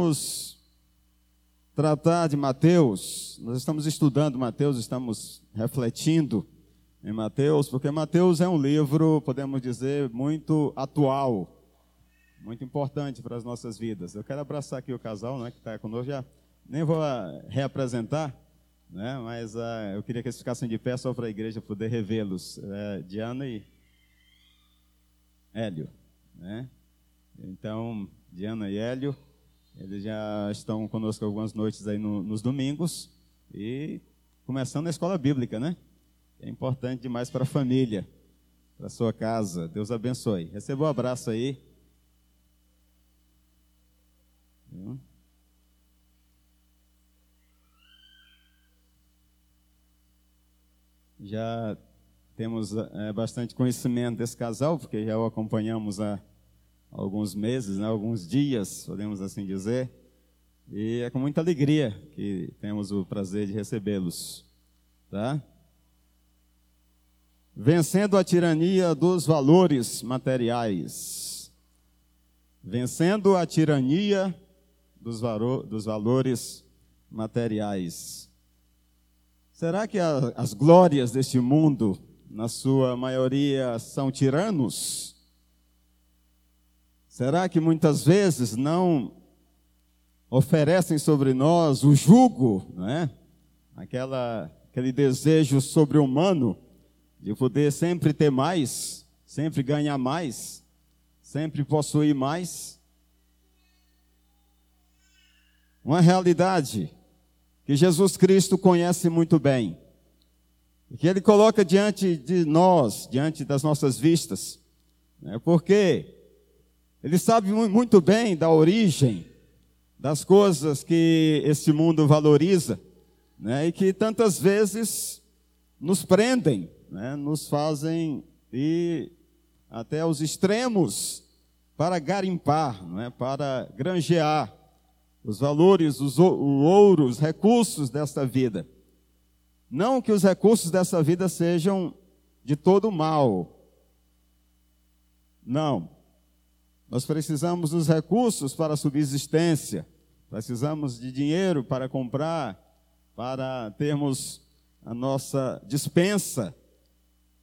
Vamos tratar de Mateus. Nós estamos estudando Mateus, estamos refletindo em Mateus, porque Mateus é um livro, podemos dizer, muito atual, muito importante para as nossas vidas. Eu quero abraçar aqui o casal né, que está conosco, já nem vou ah, reapresentar, né, mas uh, eu queria que eles ficassem de pé só para a igreja poder revê-los. É, Diana e Hélio. Né? Então, Diana e Hélio, eles já estão conosco algumas noites aí no, nos domingos e começando a escola bíblica, né? É importante demais para a família, para a sua casa. Deus abençoe. Receba um abraço aí. Já temos é, bastante conhecimento desse casal, porque já o acompanhamos há alguns meses, né, alguns dias, podemos assim dizer. E é com muita alegria que temos o prazer de recebê-los. Tá? Vencendo a tirania dos valores materiais. Vencendo a tirania dos, valo dos valores materiais. Será que a, as glórias deste mundo, na sua maioria, são tiranos? Será que muitas vezes não oferecem sobre nós o jugo, não é? Aquela, aquele desejo sobre-humano de poder sempre ter mais, sempre ganhar mais, sempre possuir mais? Uma realidade que Jesus Cristo conhece muito bem, e que Ele coloca diante de nós, diante das nossas vistas, né? porque ele sabe muito bem da origem das coisas que esse mundo valoriza, né, e que tantas vezes nos prendem, né, nos fazem ir até os extremos para garimpar, né, para granjear os valores, os, o ouro, os recursos desta vida. Não que os recursos dessa vida sejam de todo mal. Não. Nós precisamos dos recursos para a subsistência, precisamos de dinheiro para comprar, para termos a nossa dispensa.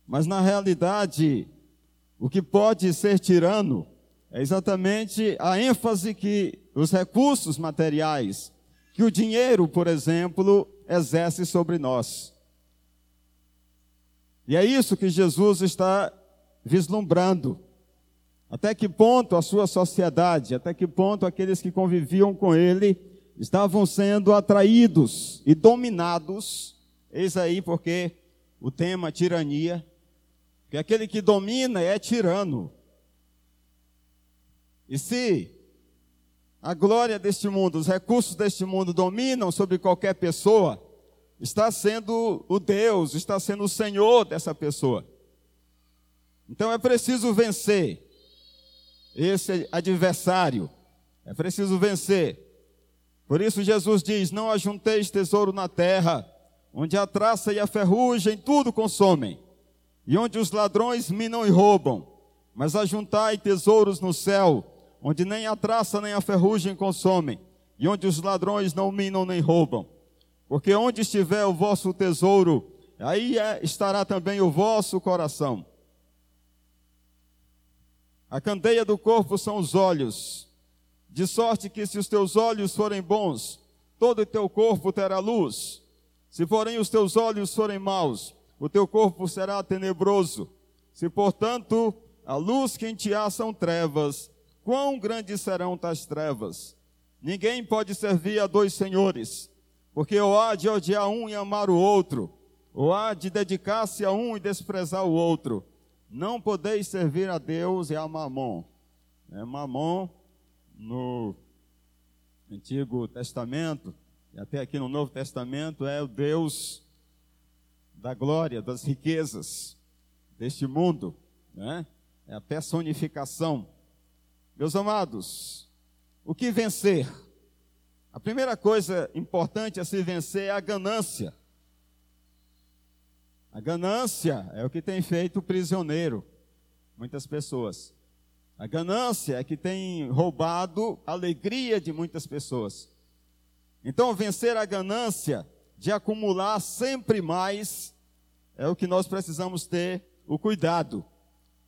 Mas na realidade, o que pode ser tirano é exatamente a ênfase que os recursos materiais, que o dinheiro, por exemplo, exerce sobre nós. E é isso que Jesus está vislumbrando. Até que ponto a sua sociedade, até que ponto aqueles que conviviam com ele estavam sendo atraídos e dominados. Eis aí porque o tema tirania, que aquele que domina é tirano. E se a glória deste mundo, os recursos deste mundo dominam sobre qualquer pessoa, está sendo o Deus, está sendo o Senhor dessa pessoa. Então é preciso vencer esse adversário. É preciso vencer. Por isso Jesus diz: Não ajunteis tesouro na terra, onde a traça e a ferrugem tudo consomem, e onde os ladrões minam e roubam. Mas ajuntai tesouros no céu, onde nem a traça nem a ferrugem consomem, e onde os ladrões não minam nem roubam. Porque onde estiver o vosso tesouro, aí é, estará também o vosso coração. A candeia do corpo são os olhos, de sorte que se os teus olhos forem bons, todo o teu corpo terá luz. Se porém os teus olhos forem maus, o teu corpo será tenebroso. Se portanto a luz que em ti há são trevas, quão grandes serão tais trevas? Ninguém pode servir a dois senhores, porque ou há de odiar um e amar o outro, ou há de dedicar-se a um e desprezar o outro. Não podeis servir a Deus e a Mamon. É, Mamon, no Antigo Testamento, e até aqui no Novo Testamento, é o Deus da glória, das riquezas deste mundo. Né? É a personificação. Meus amados, o que vencer? A primeira coisa importante a se vencer é a ganância. A ganância é o que tem feito prisioneiro muitas pessoas. A ganância é que tem roubado a alegria de muitas pessoas. Então, vencer a ganância de acumular sempre mais é o que nós precisamos ter o cuidado.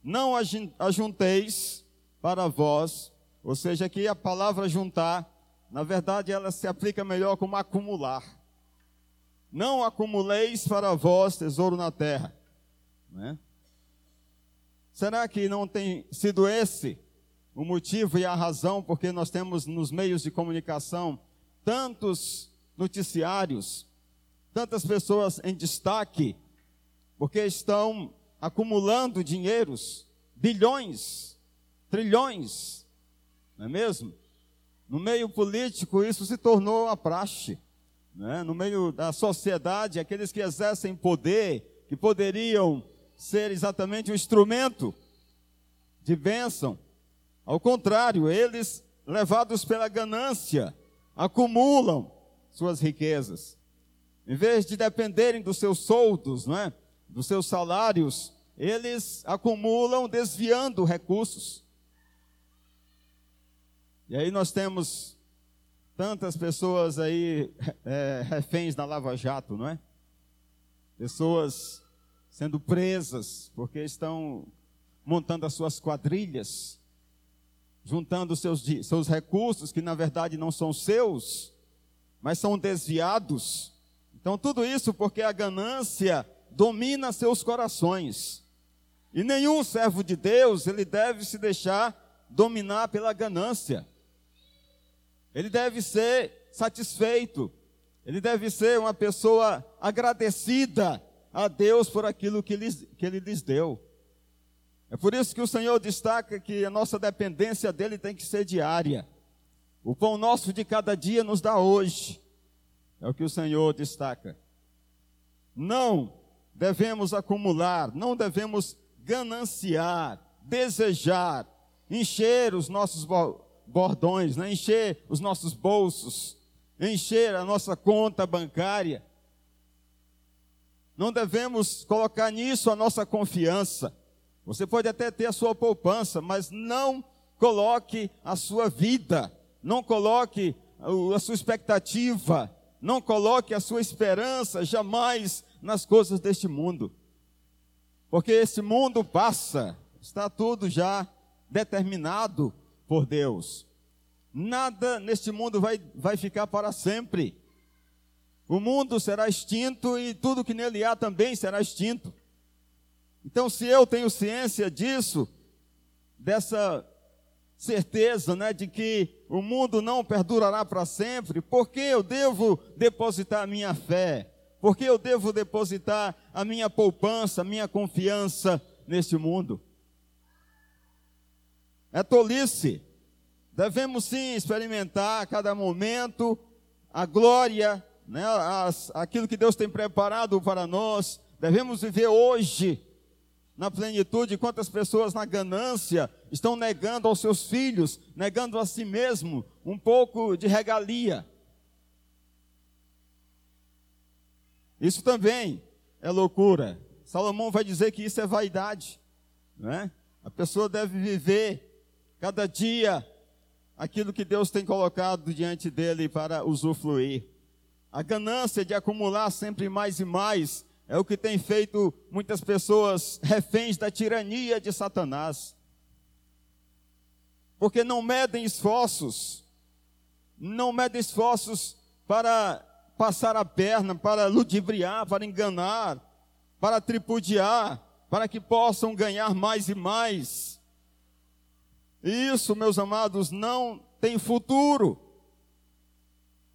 Não ajunteis para vós, ou seja, aqui a palavra juntar, na verdade ela se aplica melhor como acumular. Não acumuleis para vós tesouro na terra. Né? Será que não tem sido esse o motivo e a razão porque nós temos nos meios de comunicação tantos noticiários, tantas pessoas em destaque, porque estão acumulando dinheiros, bilhões, trilhões, não é mesmo? No meio político, isso se tornou a praxe. Né? No meio da sociedade, aqueles que exercem poder, que poderiam ser exatamente um instrumento de bênção, ao contrário, eles, levados pela ganância, acumulam suas riquezas. Em vez de dependerem dos seus soldos, não é? dos seus salários, eles acumulam desviando recursos. E aí nós temos tantas pessoas aí é, reféns da Lava Jato, não é? Pessoas sendo presas porque estão montando as suas quadrilhas, juntando seus, seus recursos que na verdade não são seus, mas são desviados. Então tudo isso porque a ganância domina seus corações. E nenhum servo de Deus, ele deve se deixar dominar pela ganância. Ele deve ser satisfeito. Ele deve ser uma pessoa agradecida a Deus por aquilo que, lhes, que ele lhes deu. É por isso que o Senhor destaca que a nossa dependência dele tem que ser diária. O pão nosso de cada dia nos dá hoje. É o que o Senhor destaca. Não devemos acumular, não devemos gananciar, desejar, encher os nossos bordões, né? encher os nossos bolsos, encher a nossa conta bancária. Não devemos colocar nisso a nossa confiança. Você pode até ter a sua poupança, mas não coloque a sua vida, não coloque a sua expectativa, não coloque a sua esperança jamais nas coisas deste mundo. Porque esse mundo passa, está tudo já determinado por Deus. Nada neste mundo vai, vai ficar para sempre. O mundo será extinto e tudo que nele há também será extinto. Então, se eu tenho ciência disso, dessa certeza né, de que o mundo não perdurará para sempre, por que eu devo depositar minha fé? Por que eu devo depositar a minha poupança, a minha confiança neste mundo? É tolice. Devemos sim experimentar a cada momento a glória, né, as, aquilo que Deus tem preparado para nós. Devemos viver hoje na plenitude. Quantas pessoas na ganância estão negando aos seus filhos, negando a si mesmo um pouco de regalia. Isso também é loucura. Salomão vai dizer que isso é vaidade. Né? A pessoa deve viver cada dia aquilo que Deus tem colocado diante dele para usufruir. A ganância de acumular sempre mais e mais é o que tem feito muitas pessoas reféns da tirania de Satanás. Porque não medem esforços, não medem esforços para passar a perna, para ludibriar, para enganar, para tripudiar, para que possam ganhar mais e mais. Isso, meus amados, não tem futuro.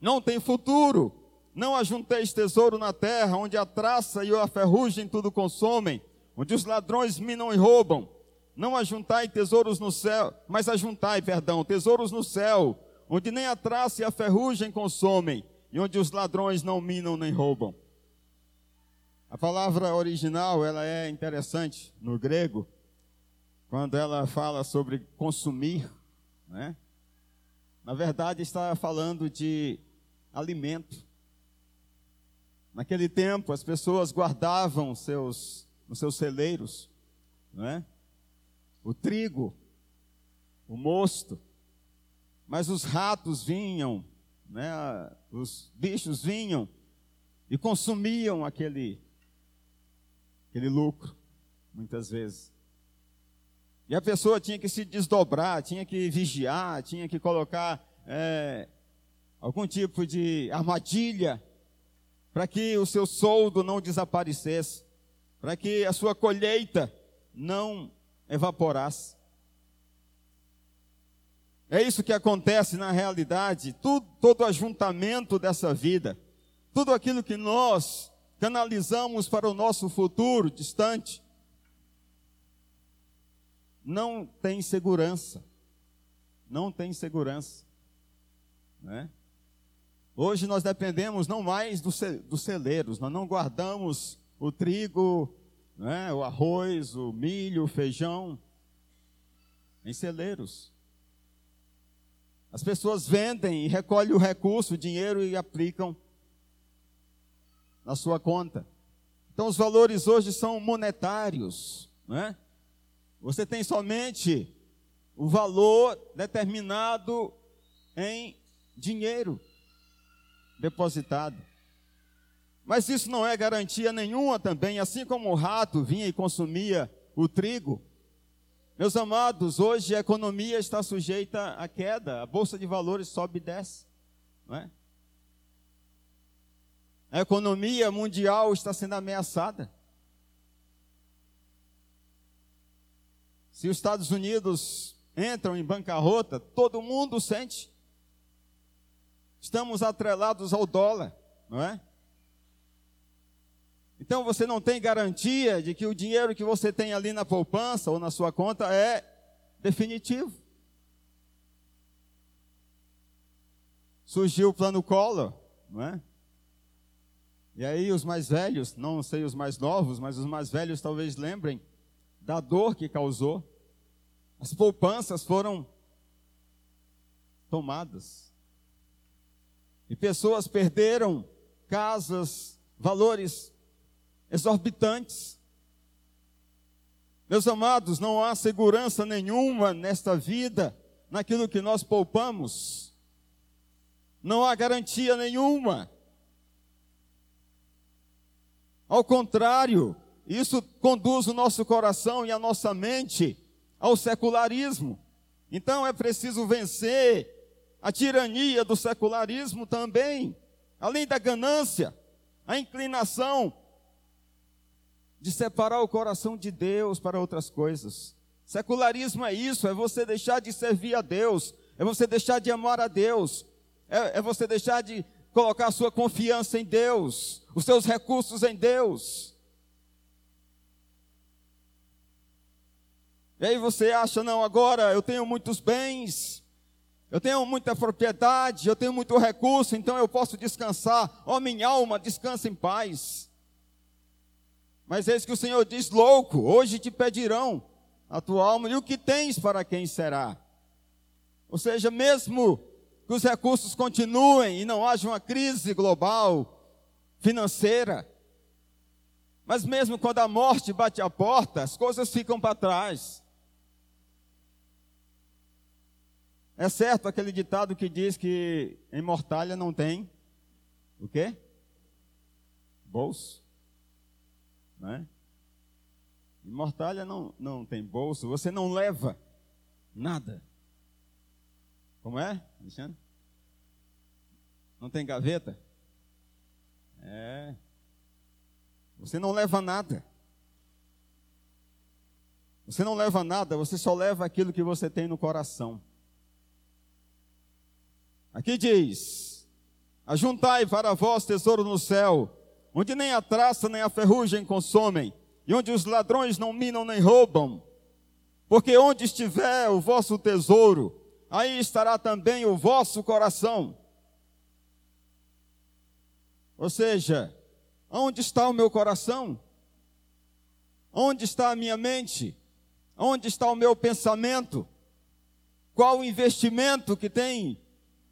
Não tem futuro. Não ajunteis tesouro na terra, onde a traça e a ferrugem tudo consomem, onde os ladrões minam e roubam. Não ajuntai tesouros no céu, mas ajuntai, perdão, tesouros no céu, onde nem a traça e a ferrugem consomem, e onde os ladrões não minam nem roubam. A palavra original, ela é interessante no grego, quando ela fala sobre consumir, né? Na verdade, está falando de alimento. Naquele tempo, as pessoas guardavam seus, nos seus celeiros, né? O trigo, o mosto. Mas os ratos vinham, né, os bichos vinham e consumiam aquele, aquele lucro, muitas vezes. E a pessoa tinha que se desdobrar, tinha que vigiar, tinha que colocar é, algum tipo de armadilha para que o seu soldo não desaparecesse, para que a sua colheita não evaporasse. É isso que acontece na realidade, tudo, todo ajuntamento dessa vida, tudo aquilo que nós canalizamos para o nosso futuro distante, não tem segurança. Não tem segurança. Né? Hoje nós dependemos não mais dos celeiros, nós não guardamos o trigo, né, o arroz, o milho, o feijão em celeiros. As pessoas vendem e recolhem o recurso, o dinheiro e aplicam na sua conta. Então os valores hoje são monetários, né? Você tem somente o valor determinado em dinheiro depositado. Mas isso não é garantia nenhuma também, assim como o rato vinha e consumia o trigo. Meus amados, hoje a economia está sujeita à queda, a bolsa de valores sobe e desce, não é? A economia mundial está sendo ameaçada. Se os Estados Unidos entram em bancarrota, todo mundo sente. Estamos atrelados ao dólar, não é? Então você não tem garantia de que o dinheiro que você tem ali na poupança ou na sua conta é definitivo. Surgiu o plano Collor, não é? E aí os mais velhos, não sei os mais novos, mas os mais velhos talvez lembrem da dor que causou. As poupanças foram tomadas. E pessoas perderam casas, valores exorbitantes. Meus amados, não há segurança nenhuma nesta vida, naquilo que nós poupamos. Não há garantia nenhuma. Ao contrário, isso conduz o nosso coração e a nossa mente ao secularismo. Então é preciso vencer a tirania do secularismo também, além da ganância, a inclinação de separar o coração de Deus para outras coisas. Secularismo é isso, é você deixar de servir a Deus, é você deixar de amar a Deus, é, é você deixar de colocar a sua confiança em Deus, os seus recursos em Deus. E aí você acha, não, agora eu tenho muitos bens, eu tenho muita propriedade, eu tenho muito recurso, então eu posso descansar. Ó, oh, minha alma, descansa em paz. Mas eis que o Senhor diz: louco, hoje te pedirão a tua alma, e o que tens para quem será? Ou seja, mesmo que os recursos continuem e não haja uma crise global, financeira, mas mesmo quando a morte bate a porta, as coisas ficam para trás. É certo aquele ditado que diz que em mortalha não tem o quê? Bolso. Né? Em não, não tem bolso, você não leva nada. Como é, Alexandre? Não tem gaveta? É. Você não leva nada. Você não leva nada, você só leva aquilo que você tem no coração. Aqui diz: Ajuntai para vós tesouro no céu, onde nem a traça nem a ferrugem consomem, e onde os ladrões não minam nem roubam. Porque onde estiver o vosso tesouro, aí estará também o vosso coração. Ou seja, onde está o meu coração? Onde está a minha mente? Onde está o meu pensamento? Qual o investimento que tem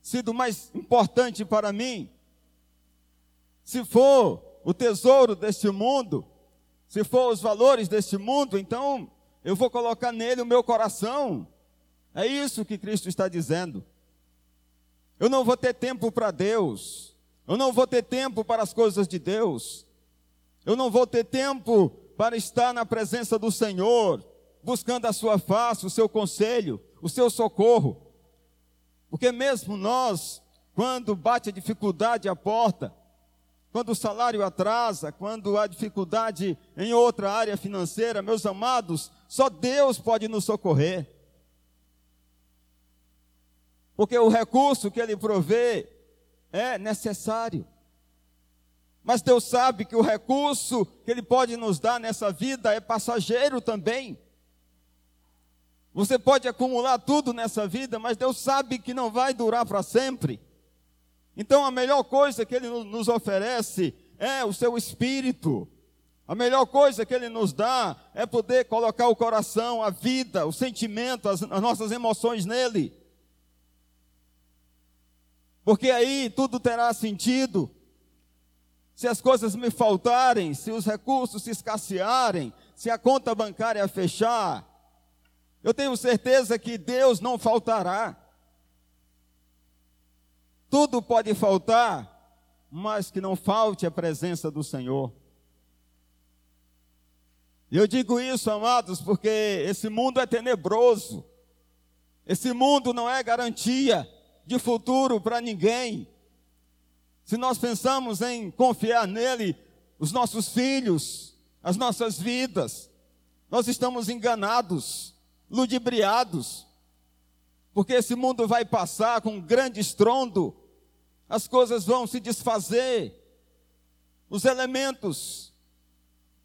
sido mais importante para mim. Se for o tesouro deste mundo, se for os valores deste mundo, então eu vou colocar nele o meu coração. É isso que Cristo está dizendo. Eu não vou ter tempo para Deus. Eu não vou ter tempo para as coisas de Deus. Eu não vou ter tempo para estar na presença do Senhor, buscando a sua face, o seu conselho, o seu socorro. Porque mesmo nós, quando bate a dificuldade à porta, quando o salário atrasa, quando há dificuldade em outra área financeira, meus amados, só Deus pode nos socorrer. Porque o recurso que Ele provê é necessário. Mas Deus sabe que o recurso que Ele pode nos dar nessa vida é passageiro também. Você pode acumular tudo nessa vida, mas Deus sabe que não vai durar para sempre. Então a melhor coisa que Ele nos oferece é o seu espírito. A melhor coisa que Ele nos dá é poder colocar o coração, a vida, o sentimento, as, as nossas emoções nele. Porque aí tudo terá sentido. Se as coisas me faltarem, se os recursos se escassearem, se a conta bancária fechar, eu tenho certeza que Deus não faltará. Tudo pode faltar, mas que não falte a presença do Senhor. Eu digo isso, amados, porque esse mundo é tenebroso. Esse mundo não é garantia de futuro para ninguém. Se nós pensamos em confiar nele, os nossos filhos, as nossas vidas, nós estamos enganados, ludibriados, porque esse mundo vai passar com um grande estrondo, as coisas vão se desfazer. Os elementos,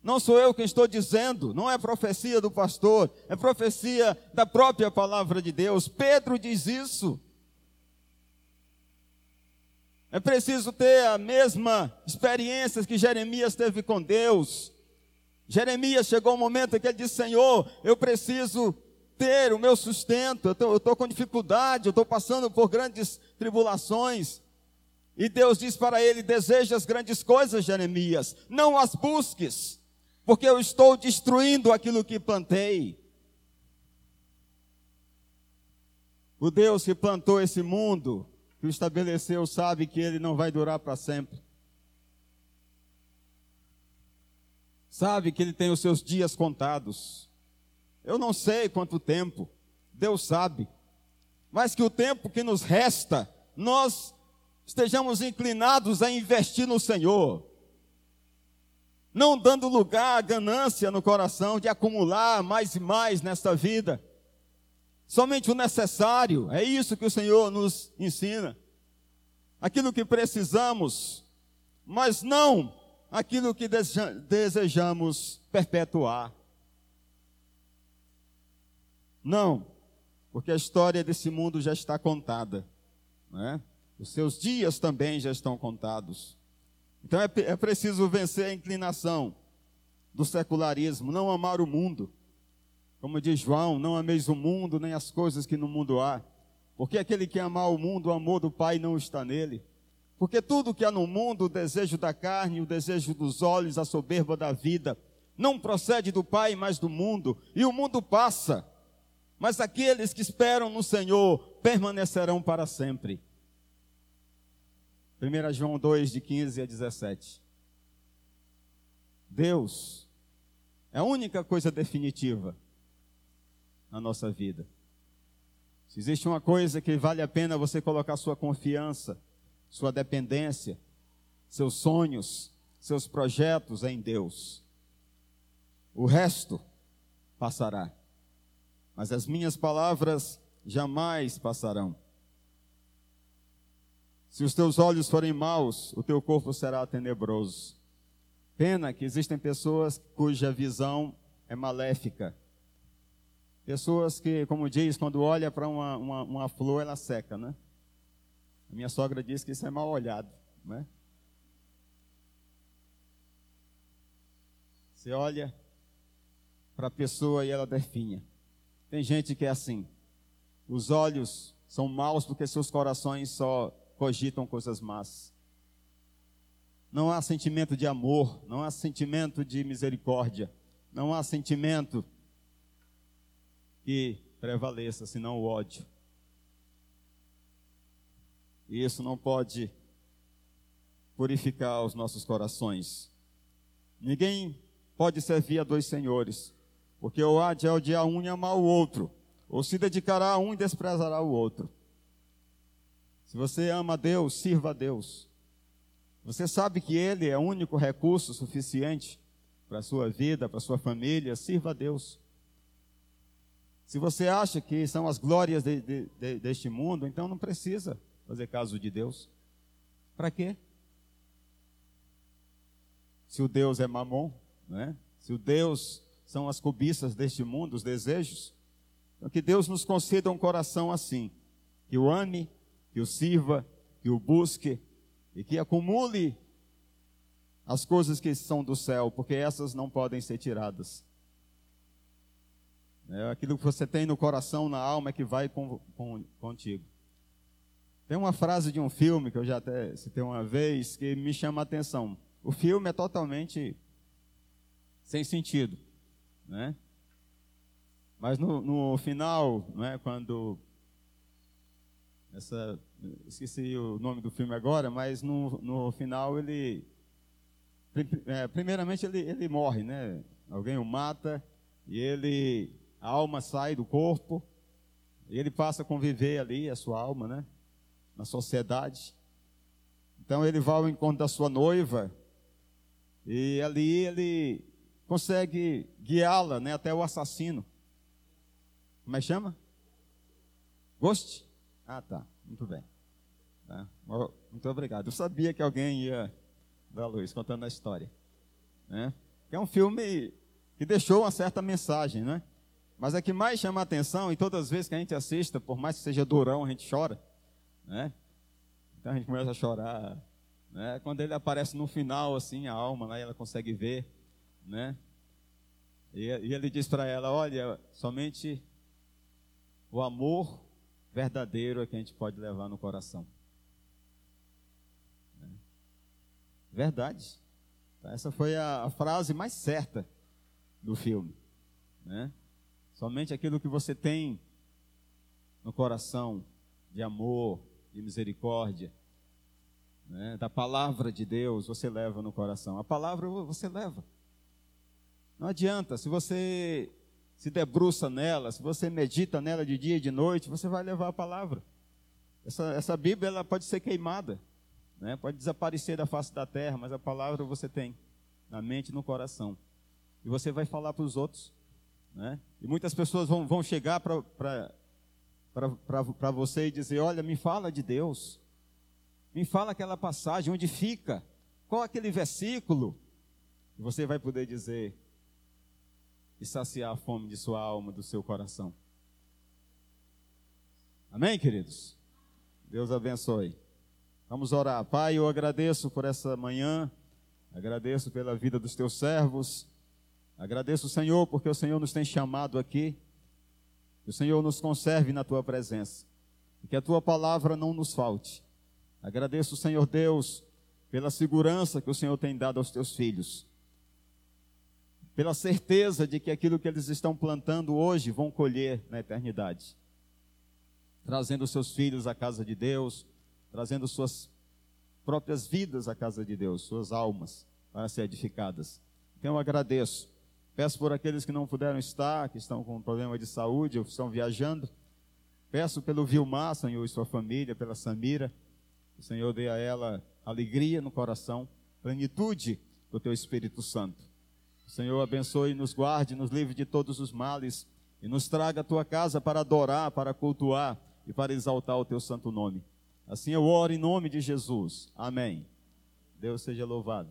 não sou eu quem estou dizendo, não é profecia do pastor, é profecia da própria palavra de Deus. Pedro diz isso. É preciso ter a mesma experiência que Jeremias teve com Deus. Jeremias chegou um momento em que ele disse: Senhor, eu preciso ter o meu sustento, eu estou com dificuldade, eu estou passando por grandes tribulações. E Deus diz para ele: Deseja as grandes coisas, Jeremias, não as busques, porque eu estou destruindo aquilo que plantei. O Deus que plantou esse mundo, que o estabeleceu, sabe que ele não vai durar para sempre. Sabe que ele tem os seus dias contados. Eu não sei quanto tempo, Deus sabe. Mas que o tempo que nos resta, nós estejamos inclinados a investir no Senhor, não dando lugar à ganância no coração de acumular mais e mais nesta vida. Somente o necessário, é isso que o Senhor nos ensina. Aquilo que precisamos, mas não aquilo que desejamos perpetuar. Não, porque a história desse mundo já está contada, não é? Os seus dias também já estão contados. Então é, é preciso vencer a inclinação do secularismo, não amar o mundo. Como diz João, não ameis o mundo, nem as coisas que no mundo há. Porque aquele que amar o mundo, o amor do Pai não está nele. Porque tudo que há no mundo, o desejo da carne, o desejo dos olhos, a soberba da vida, não procede do Pai, mas do mundo. E o mundo passa, mas aqueles que esperam no Senhor permanecerão para sempre. 1 João 2, de 15 a 17. Deus é a única coisa definitiva na nossa vida. Se existe uma coisa que vale a pena você colocar sua confiança, sua dependência, seus sonhos, seus projetos em Deus. O resto passará, mas as minhas palavras jamais passarão. Se os teus olhos forem maus, o teu corpo será tenebroso. Pena que existem pessoas cuja visão é maléfica. Pessoas que, como diz, quando olha para uma, uma, uma, flor, ela seca, né? A minha sogra diz que isso é mal olhado, né? Você olha para a pessoa e ela definha. Tem gente que é assim. Os olhos são maus porque seus corações só cogitam coisas más. Não há sentimento de amor, não há sentimento de misericórdia, não há sentimento que prevaleça, senão o ódio. E isso não pode purificar os nossos corações. Ninguém pode servir a dois senhores, porque ou há de odiar um e amar o outro, ou se dedicará a um e desprezará o outro. Se você ama a Deus, sirva a Deus. Você sabe que Ele é o único recurso suficiente para a sua vida, para a sua família, sirva a Deus. Se você acha que são as glórias de, de, de, deste mundo, então não precisa fazer caso de Deus. Para quê? Se o Deus é mamon, né? se o Deus são as cobiças deste mundo, os desejos, então que Deus nos conceda um coração assim, que o ame, que o sirva, que o busque e que acumule as coisas que são do céu, porque essas não podem ser tiradas. É aquilo que você tem no coração, na alma, é que vai com, com, contigo. Tem uma frase de um filme que eu já até citei uma vez que me chama a atenção. O filme é totalmente sem sentido, né? Mas no, no final, né, quando essa esqueci o nome do filme agora, mas no, no final ele é, primeiramente ele, ele morre, né? Alguém o mata e ele a alma sai do corpo e ele passa a conviver ali a sua alma, né? Na sociedade. Então ele vai ao encontro da sua noiva e ali ele consegue guiá-la, né? Até o assassino. Como é que chama? Ghost? Ah, tá. Muito bem. Tá. Muito obrigado. Eu sabia que alguém ia dar luz contando a história. Né? É um filme que deixou uma certa mensagem, né? Mas a que mais chama a atenção, e todas as vezes que a gente assista, por mais que seja durão, a gente chora, né? Então a gente começa a chorar, né? Quando ele aparece no final, assim, a alma lá, ela consegue ver, né? E, ele diz para ela: Olha, somente o amor verdadeiro é que a gente pode levar no coração. Né? Verdade. Então, essa foi a, a, frase mais certa do filme. Né? Somente aquilo que você tem no coração de amor, de misericórdia, né? da palavra de Deus, você leva no coração. A palavra você leva. Não adianta, se você se debruça nela, se você medita nela de dia e de noite, você vai levar a palavra. Essa, essa Bíblia ela pode ser queimada, né? pode desaparecer da face da terra, mas a palavra você tem na mente e no coração. E você vai falar para os outros. Né? E muitas pessoas vão, vão chegar para você e dizer: Olha, me fala de Deus, me fala aquela passagem, onde fica, qual aquele versículo. E você vai poder dizer: e saciar a fome de sua alma, do seu coração. Amém, queridos? Deus abençoe. Vamos orar. Pai, eu agradeço por essa manhã, agradeço pela vida dos teus servos, agradeço, Senhor, porque o Senhor nos tem chamado aqui, que o Senhor nos conserve na tua presença, e que a tua palavra não nos falte. Agradeço, Senhor Deus, pela segurança que o Senhor tem dado aos teus filhos pela certeza de que aquilo que eles estão plantando hoje vão colher na eternidade. Trazendo seus filhos à casa de Deus, trazendo suas próprias vidas à casa de Deus, suas almas para ser edificadas. Então eu agradeço. Peço por aqueles que não puderam estar, que estão com problema de saúde ou estão viajando. Peço pelo Vilmar, Senhor, e sua família, pela Samira. O Senhor dê a ela alegria no coração, plenitude do teu Espírito Santo. O Senhor abençoe, nos guarde, nos livre de todos os males e nos traga a tua casa para adorar, para cultuar e para exaltar o teu santo nome. Assim eu oro em nome de Jesus. Amém. Deus seja louvado.